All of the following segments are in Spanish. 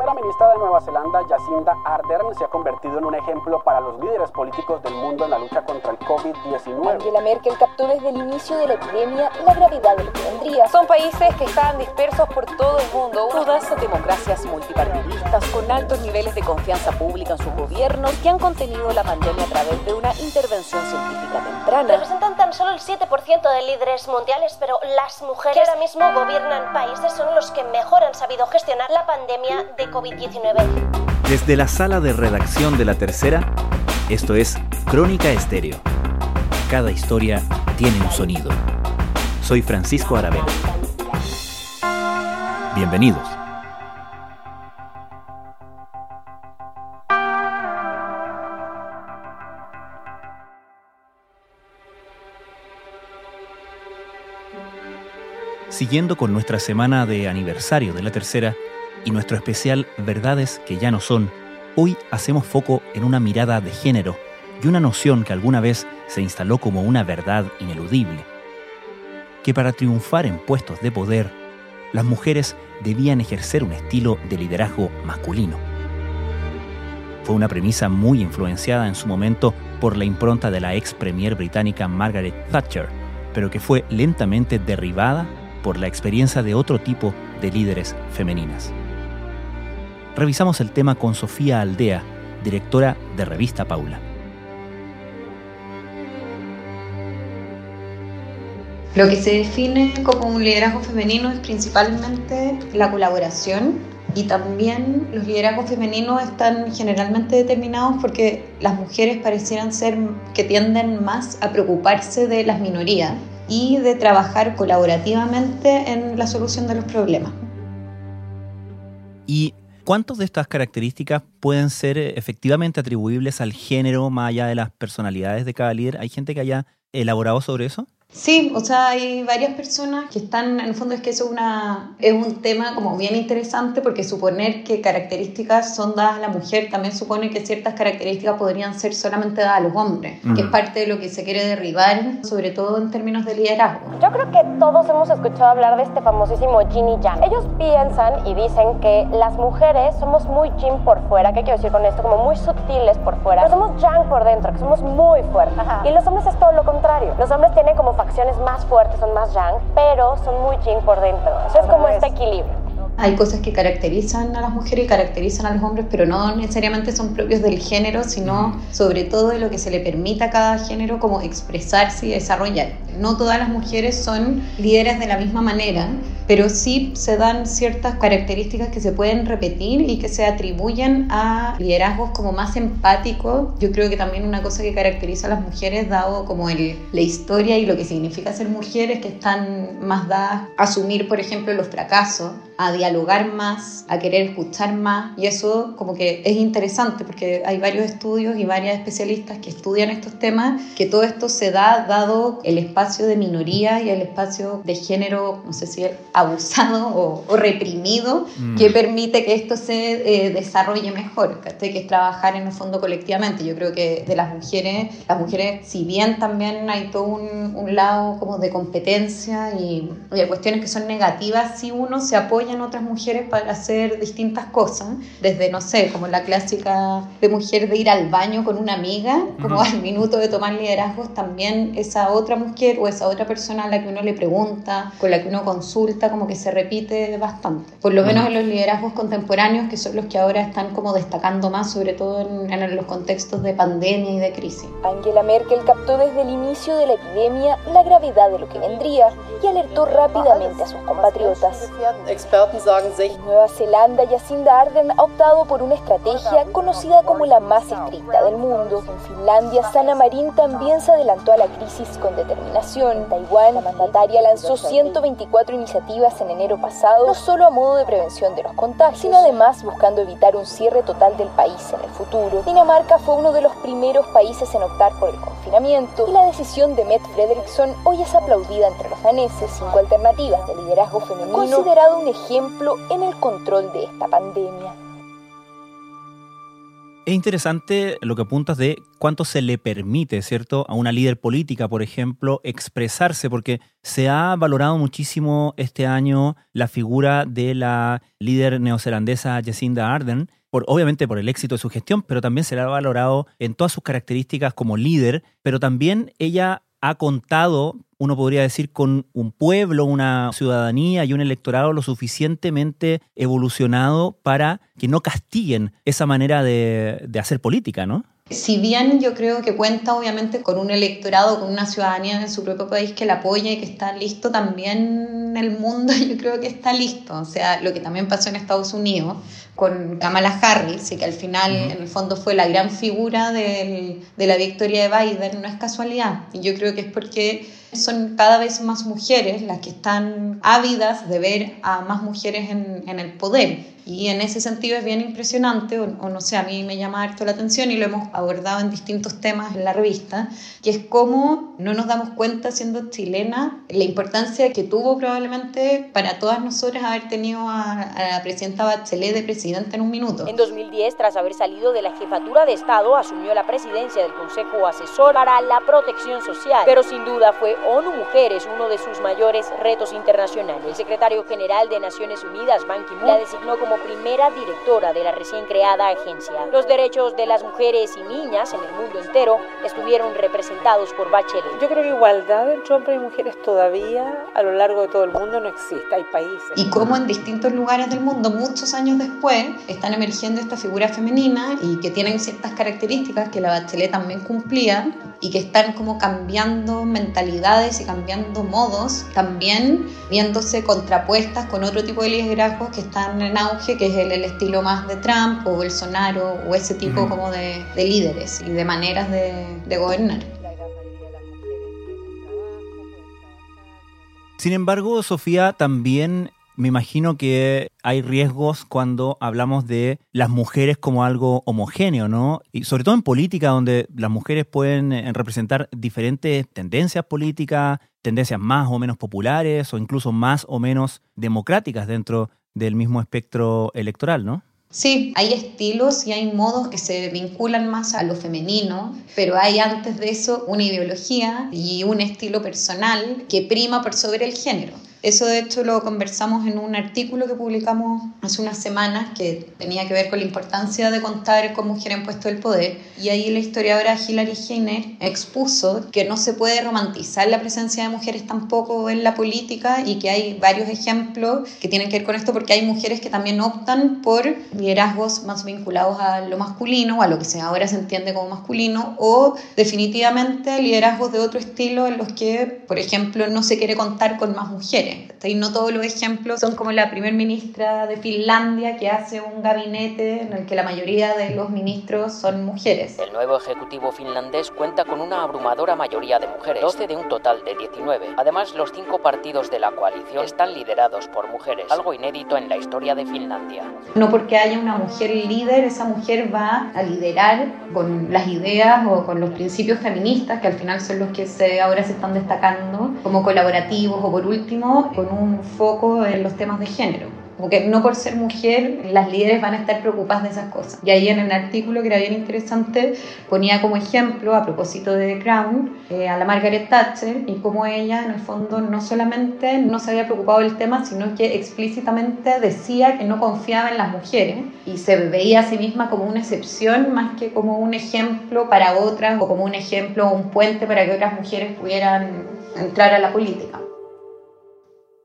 primera ministra de Nueva Zelanda, Jacinda Ardern, se ha convertido en un ejemplo para los líderes políticos del mundo en la lucha contra el COVID-19. Angela Merkel captó desde el inicio de la epidemia la gravedad de lo que vendría. Son países que están dispersos por todo el mundo, todas democracias multipartidistas con altos niveles de confianza pública en sus gobiernos que han contenido la pandemia a través de una intervención científica temprana. Representan tan solo el 7% de líderes mundiales, pero las mujeres que ahora mismo gobiernan países son los que mejor han sabido gestionar la pandemia de COVID-19. Desde la sala de redacción de La Tercera, esto es Crónica Estéreo. Cada historia tiene un sonido. Soy Francisco Aravena. Bienvenidos. Siguiendo con nuestra semana de aniversario de la tercera y nuestro especial Verdades que ya no son, hoy hacemos foco en una mirada de género y una noción que alguna vez se instaló como una verdad ineludible, que para triunfar en puestos de poder, las mujeres debían ejercer un estilo de liderazgo masculino. Fue una premisa muy influenciada en su momento por la impronta de la ex premier británica Margaret Thatcher, pero que fue lentamente derribada por la experiencia de otro tipo de líderes femeninas. Revisamos el tema con Sofía Aldea, directora de Revista Paula. Lo que se define como un liderazgo femenino es principalmente la colaboración y también los liderazgos femeninos están generalmente determinados porque las mujeres parecieran ser que tienden más a preocuparse de las minorías y de trabajar colaborativamente en la solución de los problemas. ¿Y cuántas de estas características pueden ser eh, efectivamente atribuibles al género más allá de las personalidades de cada líder? ¿Hay gente que haya elaborado sobre eso? Sí, o sea, hay varias personas que están, en el fondo es que eso es, una, es un tema como bien interesante porque suponer que características son dadas a la mujer también supone que ciertas características podrían ser solamente dadas a los hombres, que es parte de lo que se quiere derribar, sobre todo en términos de liderazgo. Yo creo que todos hemos escuchado hablar de este famosísimo Ginny Yang. Ellos piensan y dicen que las mujeres somos muy Jin por fuera, ¿qué quiero decir con esto? Como muy sutiles por fuera, pero somos Yang por dentro, que somos muy fuertes. Y los hombres es todo lo contrario. Los hombres tienen como facciones más fuertes, son más yang, pero son muy yin por dentro. Eso es como este equilibrio. Hay cosas que caracterizan a las mujeres y caracterizan a los hombres, pero no necesariamente son propios del género, sino sobre todo de lo que se le permita a cada género como expresarse y desarrollar. No todas las mujeres son líderes de la misma manera, pero sí se dan ciertas características que se pueden repetir y que se atribuyen a liderazgos como más empáticos. Yo creo que también una cosa que caracteriza a las mujeres, dado como el, la historia y lo que significa ser mujeres, que están más dadas a asumir, por ejemplo, los fracasos, a dialogar más, a querer escuchar más. Y eso como que es interesante porque hay varios estudios y varias especialistas que estudian estos temas, que todo esto se da dado el espacio de minoría y el espacio de género, no sé si abusado o, reprimido, mm. que permite que esto se eh, desarrolle mejor, que es trabajar en el fondo colectivamente. Yo creo que de las mujeres, las mujeres, si bien también hay todo un, un lado como de competencia y, y de cuestiones que son negativas, si uno se apoya en otras mujeres para hacer distintas cosas, desde, no sé, como la clásica de mujer de ir al baño con una amiga, como al minuto de tomar liderazgos, también esa otra mujer o esa otra persona a la que uno le pregunta, con la que uno consulta, como que se repite bastante. Por lo menos en los liderazgos contemporáneos, que son los que ahora están como destacando más, sobre todo en, en los contextos de pandemia y de crisis. Angela Merkel captó desde el inicio de la epidemia la gravedad de lo que vendría y alertó rápidamente a sus compatriotas. Nueva Zelanda, Jacinda Ardern ha optado por una estrategia conocida como la más estricta del mundo. En Finlandia, Sanna Marin también se adelantó a la crisis con determinación. En Taiwán, la mandataria lanzó 124 iniciativas en enero pasado, no solo a modo de prevención de los contagios, sino además buscando evitar un cierre total del país en el futuro. Dinamarca fue uno de los primeros países en optar por el confinamiento y la decisión de Mette Frederiksen hoy es aplaudida entre los daneses. Cinco alternativas de liderazgo femenino, considerado un ejemplo en el control de esta pandemia. Es interesante lo que apuntas de cuánto se le permite, ¿cierto?, a una líder política, por ejemplo, expresarse, porque se ha valorado muchísimo este año la figura de la líder neozelandesa Jacinda Ardern, por, obviamente por el éxito de su gestión, pero también se la ha valorado en todas sus características como líder, pero también ella ha contado, uno podría decir, con un pueblo, una ciudadanía y un electorado lo suficientemente evolucionado para que no castiguen esa manera de, de hacer política, ¿no? Si bien yo creo que cuenta obviamente con un electorado, con una ciudadanía en su propio país que la apoya y que está listo, también el mundo yo creo que está listo. O sea, lo que también pasó en Estados Unidos con Kamala Harris y que al final en el fondo fue la gran figura de la victoria de Biden, no es casualidad. Y yo creo que es porque son cada vez más mujeres las que están ávidas de ver a más mujeres en, en el poder. Y en ese sentido es bien impresionante, o, no sé, a mí me llama harto la atención y lo hemos abordado en distintos temas en la revista, que es cómo no nos damos cuenta siendo chilena la importancia que tuvo probablemente para todas nosotras haber tenido a, a la presidenta Bachelet de presidenta en un minuto. En 2010, tras haber salido de la jefatura de Estado, asumió la presidencia del Consejo Asesor para la Protección Social, pero sin duda fue ONU Mujeres uno de sus mayores retos internacionales. El secretario general de Naciones Unidas, Ban Ki-moon, la designó como primera directora de la recién creada agencia. Los derechos de las mujeres y niñas en el mundo entero estuvieron representados por Bachelet. Yo creo que igualdad entre hombres y mujeres todavía a lo largo de todo el mundo no existe, hay países. Y como en distintos lugares del mundo, muchos años después, están emergiendo esta figura femenina y que tienen ciertas características que la Bachelet también cumplía y que están como cambiando mentalidades y cambiando modos, también viéndose contrapuestas con otro tipo de liderazgos que están en auge, que es el, el estilo más de Trump o Bolsonaro o ese tipo como de, de, líderes y de maneras de, de gobernar. Sin embargo, Sofía, también me imagino que hay riesgos cuando hablamos de las mujeres como algo homogéneo, ¿no? Y sobre todo en política, donde las mujeres pueden eh, representar diferentes tendencias políticas, tendencias más o menos populares o incluso más o menos democráticas dentro del mismo espectro electoral, ¿no? Sí, hay estilos y hay modos que se vinculan más a lo femenino, pero hay antes de eso una ideología y un estilo personal que prima por sobre el género. Eso de hecho lo conversamos en un artículo que publicamos hace unas semanas que tenía que ver con la importancia de contar con mujeres en puesto del poder. Y ahí la historiadora Hilary Heiner expuso que no se puede romantizar la presencia de mujeres tampoco en la política y que hay varios ejemplos que tienen que ver con esto porque hay mujeres que también optan por liderazgos más vinculados a lo masculino o a lo que ahora se entiende como masculino o definitivamente liderazgos de otro estilo en los que por ejemplo no se quiere contar con más mujeres y no todos los ejemplos son como la primer ministra de Finlandia que hace un gabinete en el que la mayoría de los ministros son mujeres. El nuevo ejecutivo finlandés cuenta con una abrumadora mayoría de mujeres, 12 de un total de 19. Además, los cinco partidos de la coalición están liderados por mujeres, algo inédito en la historia de Finlandia. No porque haya una mujer líder, esa mujer va a liderar con las ideas o con los principios feministas, que al final son los que se, ahora se están destacando como colaborativos o por último con un foco en los temas de género porque no por ser mujer las líderes van a estar preocupadas de esas cosas. Y ahí en el artículo que era bien interesante ponía como ejemplo, a propósito de The Crown, eh, a la Margaret Thatcher y cómo ella en el fondo no solamente no se había preocupado del tema, sino que explícitamente decía que no confiaba en las mujeres y se veía a sí misma como una excepción más que como un ejemplo para otras o como un ejemplo o un puente para que otras mujeres pudieran entrar a la política.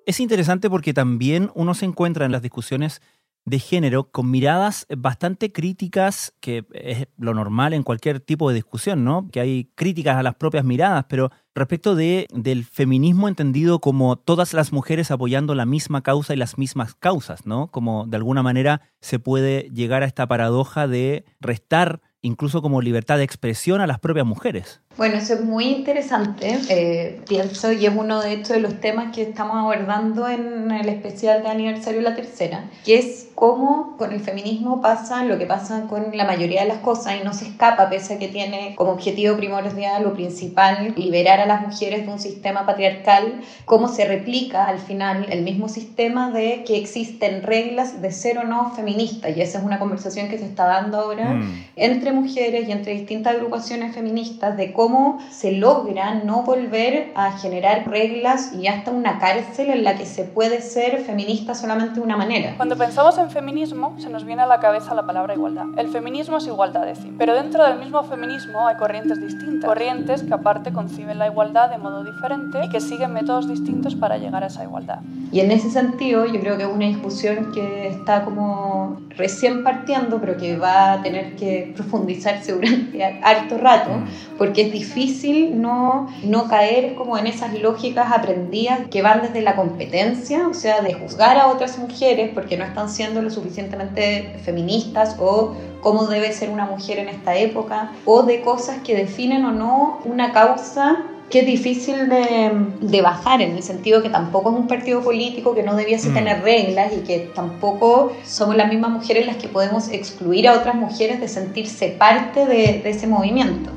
Es interesante porque también uno se encuentra en las discusiones de género con miradas bastante críticas, que es lo normal en cualquier tipo de discusión, ¿no? Que hay críticas a las propias miradas, pero respecto de, del feminismo entendido como todas las mujeres apoyando la misma causa y las mismas causas, ¿no? Como de alguna manera se puede llegar a esta paradoja de restar incluso como libertad de expresión a las propias mujeres. Bueno, eso es muy interesante, eh, pienso, y es uno de hecho de los temas que estamos abordando en el especial de aniversario de la tercera, que es cómo con el feminismo pasa lo que pasa con la mayoría de las cosas y no se escapa, pese a que tiene como objetivo primordial o principal liberar a las mujeres de un sistema patriarcal, cómo se replica al final el mismo sistema de que existen reglas de ser o no feministas, y esa es una conversación que se está dando ahora mm. entre mujeres y entre distintas agrupaciones feministas de cómo cómo se logra no volver a generar reglas y hasta una cárcel en la que se puede ser feminista solamente de una manera. Cuando pensamos en feminismo, se nos viene a la cabeza la palabra igualdad. El feminismo es igualdad de sí, pero dentro del mismo feminismo hay corrientes distintas, corrientes que aparte conciben la igualdad de modo diferente y que siguen métodos distintos para llegar a esa igualdad. Y en ese sentido, yo creo que es una discusión que está como recién partiendo, pero que va a tener que profundizarse durante harto rato, mm. porque es difícil no, no caer como en esas lógicas aprendidas que van desde la competencia, o sea, de juzgar a otras mujeres porque no están siendo lo suficientemente feministas o cómo debe ser una mujer en esta época, o de cosas que definen o no una causa que es difícil de, bajar en el sentido que tampoco es un partido político que no debiese mm. tener reglas y que tampoco somos las mismas mujeres las que podemos excluir a otras mujeres de sentirse parte de ese movimiento.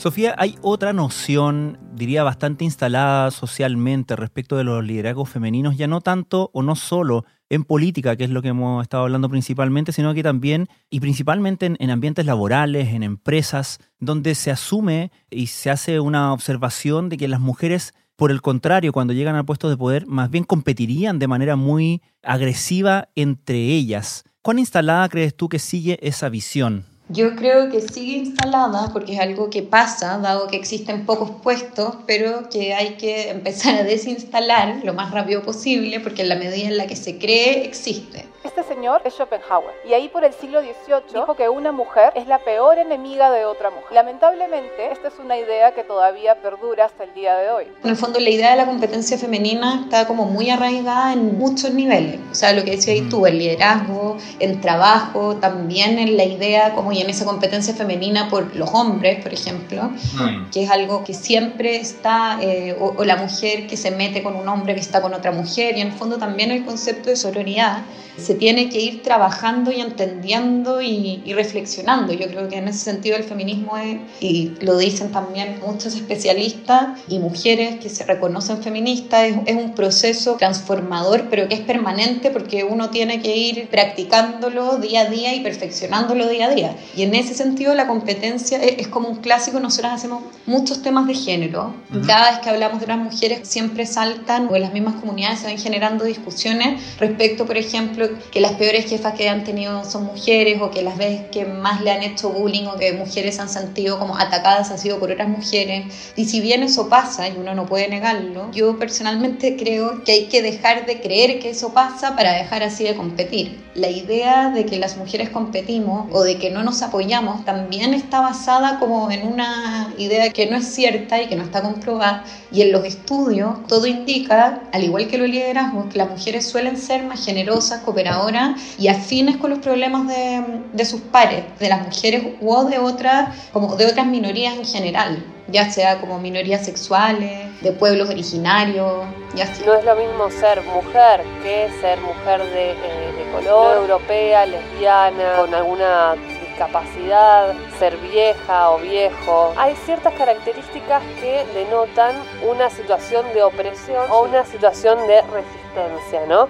Sofía, hay otra noción, diría, bastante instalada socialmente respecto de los liderazgos femeninos, ya no tanto o no solo en política, que es lo que hemos estado hablando principalmente, sino que también y principalmente en, ambientes laborales, en empresas, donde se asume y se hace una observación de que las mujeres, por el contrario, cuando llegan a puestos de poder, más bien competirían de manera muy agresiva entre ellas. ¿Cuán instalada crees tú que sigue esa visión? Yo creo que sigue instalada porque es algo que pasa, dado que existen pocos puestos, pero que hay que empezar a desinstalar lo más rápido posible porque en la medida en la que se cree existe. Este señor es Schopenhauer y ahí por el siglo XVIII dijo que una mujer es la peor enemiga de otra mujer. Lamentablemente, esta es una idea que todavía perdura hasta el día de hoy. En el fondo, la idea de la competencia femenina está como muy arraigada en muchos niveles. O sea, lo que decía ahí tú, el liderazgo, en trabajo, también en la idea como y en esa competencia femenina por los hombres, por ejemplo, mm. que es algo que siempre está, eh, o, o la mujer que se mete con un hombre que está con otra mujer, y en el fondo también el concepto de sororidad se tiene que ir trabajando y entendiendo y, reflexionando. Yo creo que en ese sentido el feminismo es, y lo dicen también muchos especialistas y mujeres que se reconocen feministas, es, es un proceso transformador, pero que es permanente porque uno tiene que ir practicándolo día a día y perfeccionándolo día a día. Y en ese sentido la competencia es, como un clásico, nosotras hacemos muchos temas de género. Cada vez que hablamos de las mujeres siempre saltan o en las mismas comunidades se van generando discusiones respecto, por ejemplo, que las peores jefas que han tenido son mujeres o que las veces que más le han hecho bullying o que mujeres han sentido como atacadas han sido por otras mujeres. Y si bien eso pasa y uno no puede negarlo, yo personalmente creo que hay que dejar de creer que eso pasa para dejar así de competir. La idea de que las mujeres competimos o de que no nos apoyamos también está basada como en una idea que no es cierta y que no está comprobada. Y en los estudios todo indica, al igual que los liderazgos, que las mujeres suelen ser más generosas, ahora y afines con los problemas de, de sus pares, de las mujeres o de otras, como de otras minorías en general ya sea como minorías sexuales, de pueblos originarios. Ya No es lo mismo ser mujer que ser mujer de, eh, de color, europea, lesbiana, con alguna discapacidad, ser vieja o viejo. Hay ciertas características que denotan una situación de opresión o una situación de resistencia, ¿no?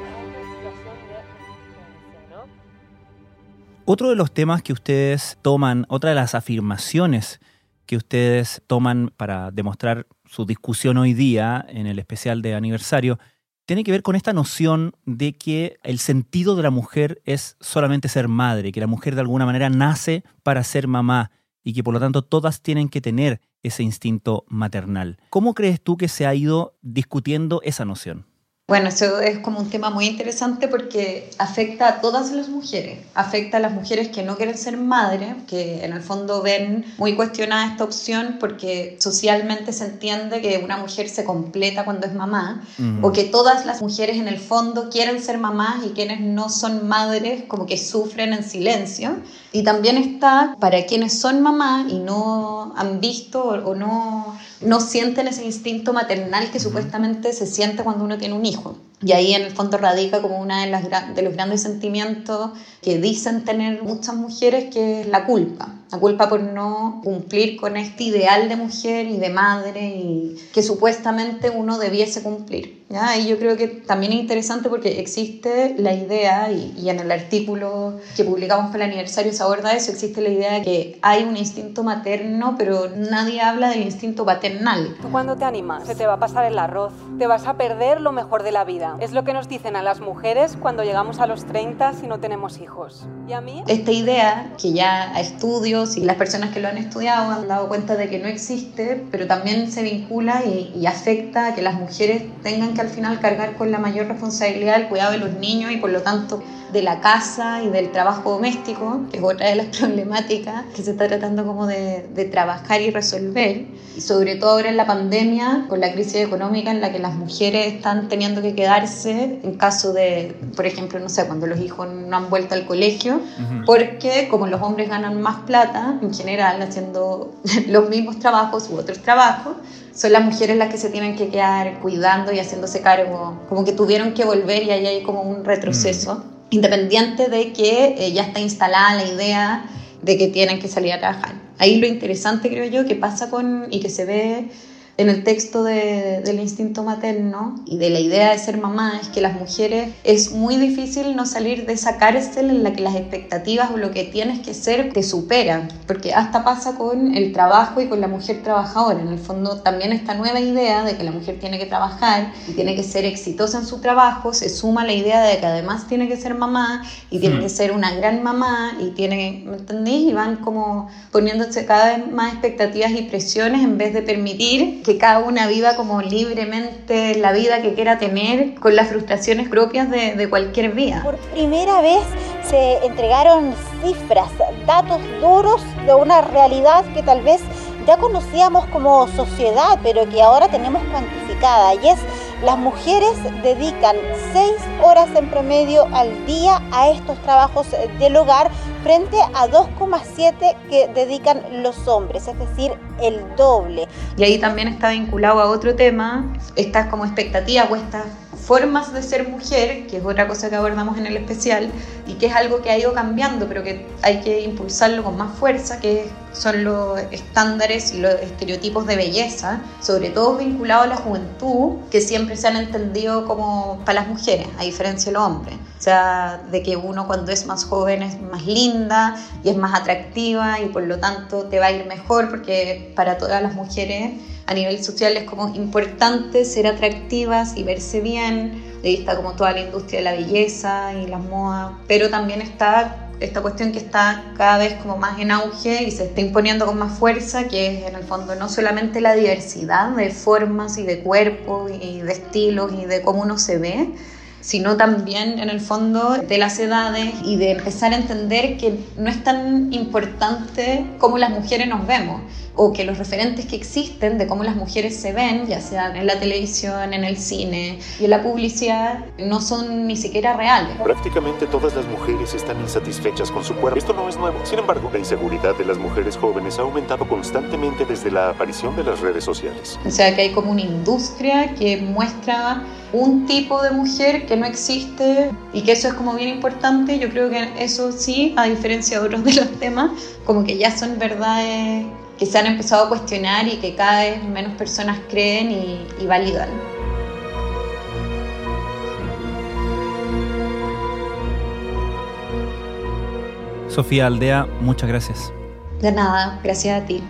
Otro de los temas que ustedes toman, otra de las afirmaciones que ustedes toman para demostrar su discusión hoy día en el especial de aniversario, tiene que ver con esta noción de que el sentido de la mujer es solamente ser madre, que la mujer de alguna manera nace para ser mamá y que por lo tanto todas tienen que tener ese instinto maternal. ¿Cómo crees tú que se ha ido discutiendo esa noción? Bueno, eso es como un tema muy interesante porque afecta a todas las mujeres. Afecta a las mujeres que no quieren ser madres, que en el fondo ven muy cuestionada esta opción porque socialmente se entiende que una mujer se completa cuando es mamá, o que todas las mujeres en el fondo quieren ser mamás y quienes no son madres como que sufren en silencio. Y también está para quienes son mamás y no han visto o no no sienten ese instinto maternal que supuestamente se siente cuando uno tiene un hijo. Y ahí en el fondo radica como uno de, de los grandes sentimientos que dicen tener muchas mujeres, que es la culpa. La culpa por no cumplir con este ideal de mujer y de madre y que supuestamente uno debiese cumplir. ¿Ya? Y yo creo que también es interesante porque existe la idea, y, y en el artículo que publicamos para el aniversario se aborda eso, existe la idea de que hay un instinto materno, pero nadie habla del instinto paternal. ¿Tú cuando te animas? Se te va a pasar el arroz, te vas a perder lo mejor de la vida es lo que nos dicen a las mujeres cuando llegamos a los 30 si no tenemos hijos. ¿Y a mí? Esta idea, que ya a estudios y las personas que lo han estudiado han dado cuenta de que no existe, pero también se vincula y, y afecta a que las mujeres tengan que al final cargar con la mayor responsabilidad del cuidado de los niños y por lo tanto de la casa y del trabajo doméstico, que es otra de las problemáticas que se está tratando como de, de, trabajar y resolver. Y sobre todo ahora en la pandemia, con la crisis económica en la que las mujeres están teniendo que quedarse en caso de, por ejemplo, no sé, cuando los hijos no han vuelto al colegio, porque como los hombres ganan más plata, en general, haciendo los mismos trabajos u otros trabajos, son las mujeres las que se tienen que quedar cuidando y haciéndose cargo, como que tuvieron que volver y ahí hay como un retroceso independiente de que eh, ya está instalada la idea de que tienen que salir a trabajar. Ahí lo interesante creo yo que pasa con y que se ve en el texto de, del instinto materno y de la idea de ser mamá es que las mujeres es muy difícil no salir de esa cárcel en la que las expectativas o lo que tienes que ser te superan, porque hasta pasa con el trabajo y con la mujer trabajadora. En el fondo también esta nueva idea de que la mujer tiene que trabajar y tiene que ser exitosa en su trabajo se suma la idea de que además tiene que ser mamá y tiene hmm. que ser una gran mamá y tiene, ¿me entendís? Y van como poniéndose cada vez más expectativas y presiones en vez de permitir que que cada una viva como libremente la vida que quiera tener con las frustraciones propias de, de cualquier vida. Por primera vez se entregaron cifras, datos duros de una realidad que tal vez ya conocíamos como sociedad, pero que ahora tenemos cuantificada, y es las mujeres dedican 6 horas en promedio al día a estos trabajos del hogar frente a 2,7 que dedican los hombres, es decir, el doble. Y ahí también está vinculado a otro tema, estas como expectativas o estas formas de ser mujer, que es otra cosa que abordamos en el especial, y que es algo que ha ido cambiando, pero que hay que impulsarlo con más fuerza, que son los estándares y los estereotipos de belleza, sobre todo vinculados a la juventud, que siempre se han entendido como para las mujeres, a diferencia de los hombres. O sea, de que uno cuando es más joven es más linda y es más atractiva y por lo tanto te va a ir mejor porque para todas las mujeres a nivel social es como importante ser atractivas y verse bien. Ahí está como toda la industria de la belleza y las modas, pero también está esta cuestión que está cada vez como más en auge y se está imponiendo con más fuerza, que es en el fondo no solamente la diversidad de formas y de cuerpos y de estilos y de cómo uno se ve, sino también en el fondo de las edades y de empezar a entender que no es tan importante cómo las mujeres nos vemos o que los referentes que existen de cómo las mujeres se ven, ya sean en la televisión, en el cine y en la publicidad, no son ni siquiera reales. Prácticamente todas las mujeres están insatisfechas con su cuerpo. Esto no es nuevo. Sin embargo, la inseguridad de las mujeres jóvenes ha aumentado constantemente desde la aparición de las redes sociales. O sea que hay como una industria que muestra un tipo de mujer que no existe y que eso es como bien importante. Yo creo que eso sí, a diferencia de otros de los temas, como que ya son verdades que se han empezado a cuestionar y que cada vez menos personas creen y, y validan. Sofía Aldea, muchas gracias. De nada, gracias a ti.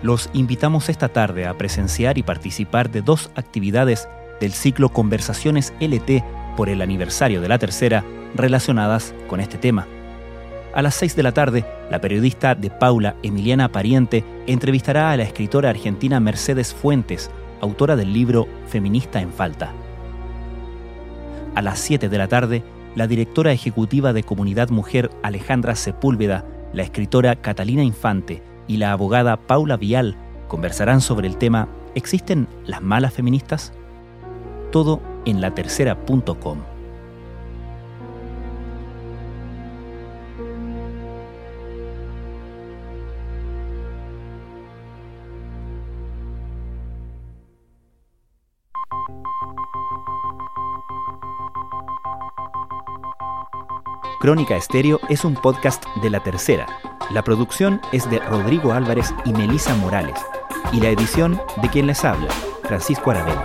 Los invitamos esta tarde a presenciar y participar de dos actividades del ciclo Conversaciones LT por el aniversario de la tercera relacionadas con este tema. A las 6 de la tarde La periodista de Paula, Emiliana Pariente, entrevistará a la escritora argentina Mercedes Fuentes, autora del libro Feminista en Falta. A las 7 de la tarde, la directora ejecutiva de Comunidad Mujer Alejandra Sepúlveda, la escritora Catalina Infante y la abogada Paula Vial conversarán sobre el tema ¿Existen las malas feministas? Todo en latercera.com. Crónica Estéreo es un podcast de La Tercera. La producción es de Rodrigo Álvarez y Melisa Morales. Y la edición de quien les habla, Francisco Aravena.